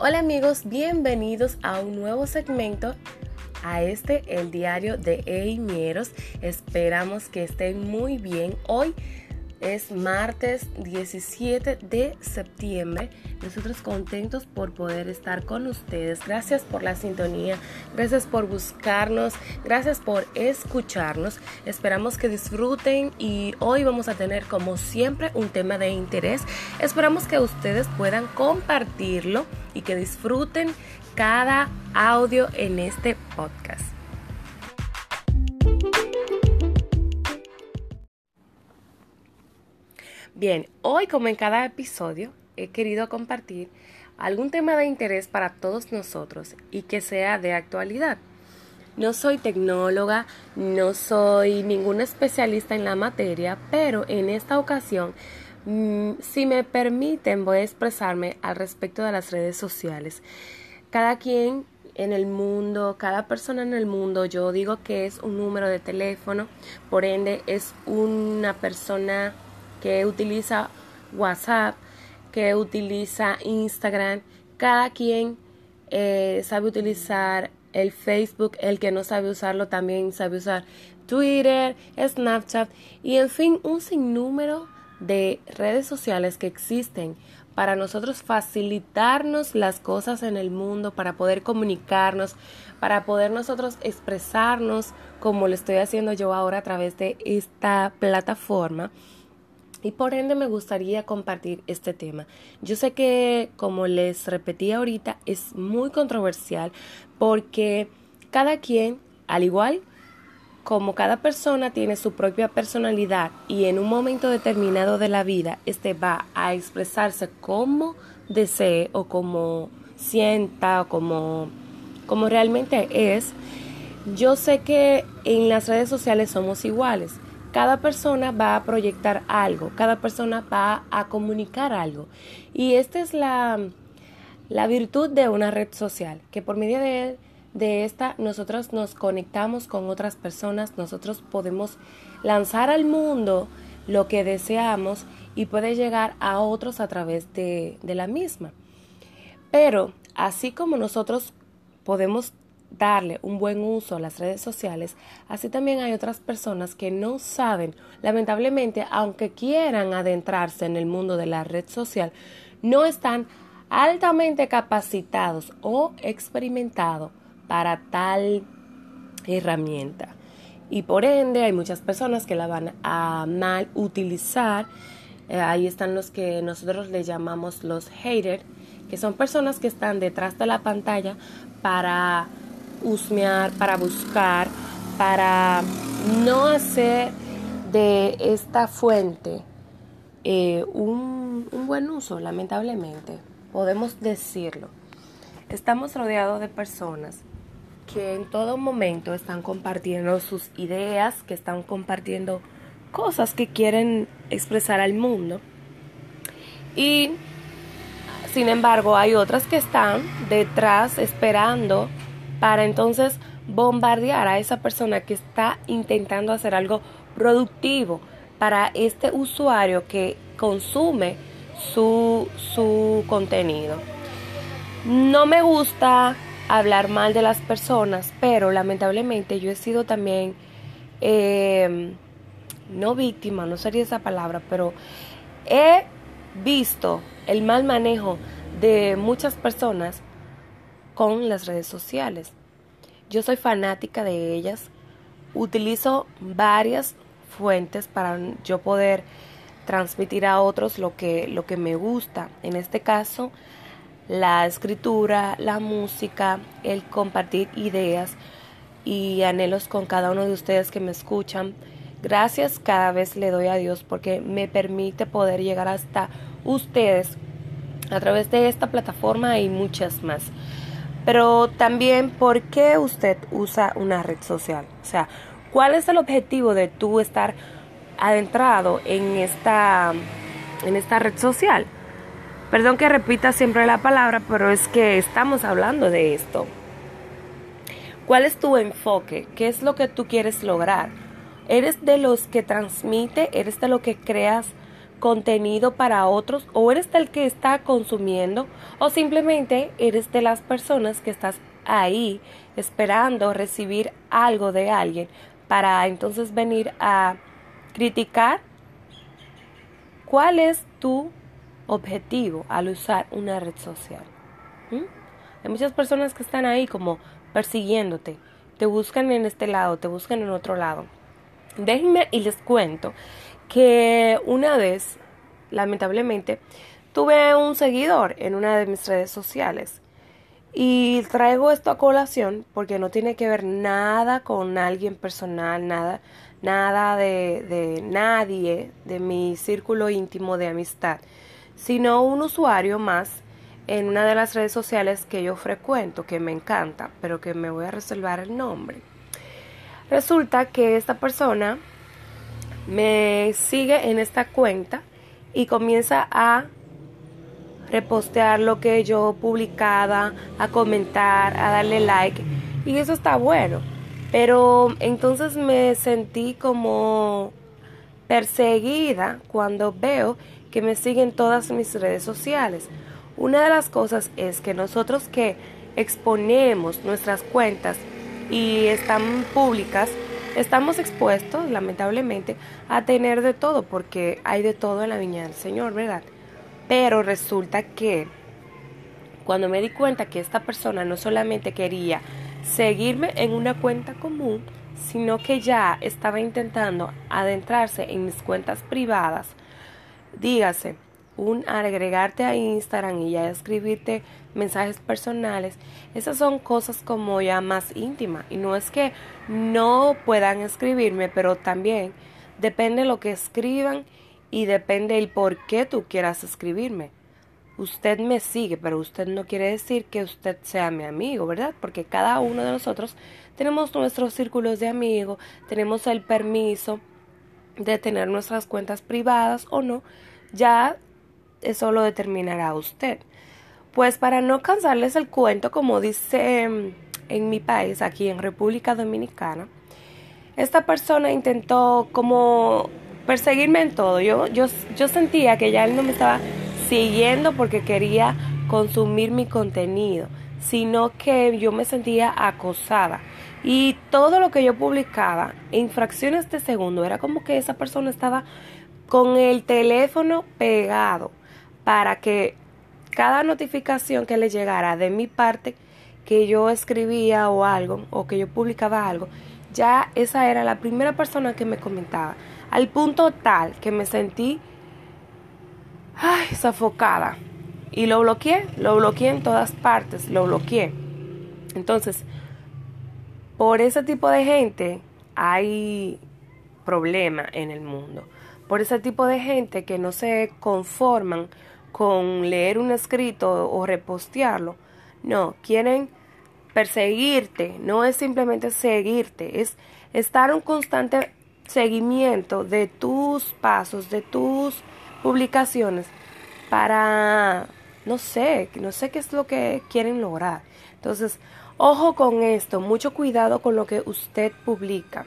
Hola amigos, bienvenidos a un nuevo segmento a este, el diario de Eimieros. Esperamos que estén muy bien. Hoy es martes 17 de septiembre. Nosotros contentos por poder estar con ustedes. Gracias por la sintonía. Gracias por buscarnos. Gracias por escucharnos. Esperamos que disfruten y hoy vamos a tener como siempre un tema de interés. Esperamos que ustedes puedan compartirlo y que disfruten cada audio en este podcast. Bien, hoy como en cada episodio he querido compartir algún tema de interés para todos nosotros y que sea de actualidad. No soy tecnóloga, no soy ningún especialista en la materia, pero en esta ocasión, mm, si me permiten, voy a expresarme al respecto de las redes sociales. Cada quien en el mundo, cada persona en el mundo, yo digo que es un número de teléfono, por ende es una persona que utiliza WhatsApp, que utiliza Instagram. Cada quien eh, sabe utilizar el Facebook, el que no sabe usarlo también sabe usar Twitter, Snapchat y en fin un sinnúmero de redes sociales que existen para nosotros facilitarnos las cosas en el mundo, para poder comunicarnos, para poder nosotros expresarnos como lo estoy haciendo yo ahora a través de esta plataforma y por ende me gustaría compartir este tema. Yo sé que, como les repetí ahorita, es muy controversial porque cada quien, al igual como cada persona tiene su propia personalidad y en un momento determinado de la vida, este va a expresarse como desee o como sienta o como, como realmente es, yo sé que en las redes sociales somos iguales cada persona va a proyectar algo, cada persona va a comunicar algo. Y esta es la, la virtud de una red social, que por medio de, de esta nosotros nos conectamos con otras personas, nosotros podemos lanzar al mundo lo que deseamos y puede llegar a otros a través de, de la misma. Pero así como nosotros podemos darle un buen uso a las redes sociales, así también hay otras personas que no saben, lamentablemente, aunque quieran adentrarse en el mundo de la red social, no están altamente capacitados o experimentados para tal herramienta. Y por ende hay muchas personas que la van a mal utilizar. Eh, ahí están los que nosotros le llamamos los haters, que son personas que están detrás de la pantalla para husmear, para buscar, para no hacer de esta fuente eh, un, un buen uso, lamentablemente. Podemos decirlo. Estamos rodeados de personas que en todo momento están compartiendo sus ideas, que están compartiendo cosas que quieren expresar al mundo. Y sin embargo, hay otras que están detrás esperando para entonces bombardear a esa persona que está intentando hacer algo productivo para este usuario que consume su, su contenido. No me gusta hablar mal de las personas, pero lamentablemente yo he sido también, eh, no víctima, no sería esa palabra, pero he visto el mal manejo de muchas personas con las redes sociales. Yo soy fanática de ellas. Utilizo varias fuentes para yo poder transmitir a otros lo que, lo que me gusta. En este caso, la escritura, la música, el compartir ideas y anhelos con cada uno de ustedes que me escuchan. Gracias cada vez le doy a Dios porque me permite poder llegar hasta ustedes a través de esta plataforma y muchas más. Pero también, ¿por qué usted usa una red social? O sea, ¿cuál es el objetivo de tú estar adentrado en esta, en esta red social? Perdón que repita siempre la palabra, pero es que estamos hablando de esto. ¿Cuál es tu enfoque? ¿Qué es lo que tú quieres lograr? ¿Eres de los que transmite? ¿Eres de los que creas contenido para otros o eres del que está consumiendo o simplemente eres de las personas que estás ahí esperando recibir algo de alguien para entonces venir a criticar cuál es tu objetivo al usar una red social. Hay muchas personas que están ahí como persiguiéndote, te buscan en este lado, te buscan en otro lado. Déjenme y les cuento que una vez, lamentablemente, tuve un seguidor en una de mis redes sociales. Y traigo esto a colación porque no tiene que ver nada con alguien personal, nada, nada de, de nadie de mi círculo íntimo de amistad, sino un usuario más en una de las redes sociales que yo frecuento, que me encanta, pero que me voy a reservar el nombre. Resulta que esta persona me sigue en esta cuenta y comienza a repostear lo que yo publicaba, a comentar, a darle like y eso está bueno. Pero entonces me sentí como perseguida cuando veo que me siguen todas mis redes sociales. Una de las cosas es que nosotros que exponemos nuestras cuentas y están públicas, estamos expuestos, lamentablemente, a tener de todo, porque hay de todo en la viña del Señor, ¿verdad? Pero resulta que cuando me di cuenta que esta persona no solamente quería seguirme en una cuenta común, sino que ya estaba intentando adentrarse en mis cuentas privadas, dígase, un agregarte a Instagram y ya escribirte mensajes personales, esas son cosas como ya más íntimas. Y no es que no puedan escribirme, pero también depende lo que escriban y depende el por qué tú quieras escribirme. Usted me sigue, pero usted no quiere decir que usted sea mi amigo, ¿verdad? Porque cada uno de nosotros tenemos nuestros círculos de amigos, tenemos el permiso de tener nuestras cuentas privadas o no. Ya eso lo determinará usted. Pues para no cansarles el cuento, como dice mm, en mi país, aquí en República Dominicana, esta persona intentó como perseguirme en todo. Yo, yo, yo sentía que ya él no me estaba siguiendo porque quería consumir mi contenido, sino que yo me sentía acosada. Y todo lo que yo publicaba en fracciones de segundo era como que esa persona estaba con el teléfono pegado para que cada notificación que le llegara de mi parte, que yo escribía o algo, o que yo publicaba algo, ya esa era la primera persona que me comentaba, al punto tal que me sentí ay, sofocada. Y lo bloqueé, lo bloqueé en todas partes, lo bloqueé. Entonces, por ese tipo de gente hay problema en el mundo. Por ese tipo de gente que no se conforman con leer un escrito o repostearlo. No, quieren perseguirte, no es simplemente seguirte, es estar en constante seguimiento de tus pasos, de tus publicaciones para, no sé, no sé qué es lo que quieren lograr. Entonces, ojo con esto, mucho cuidado con lo que usted publica.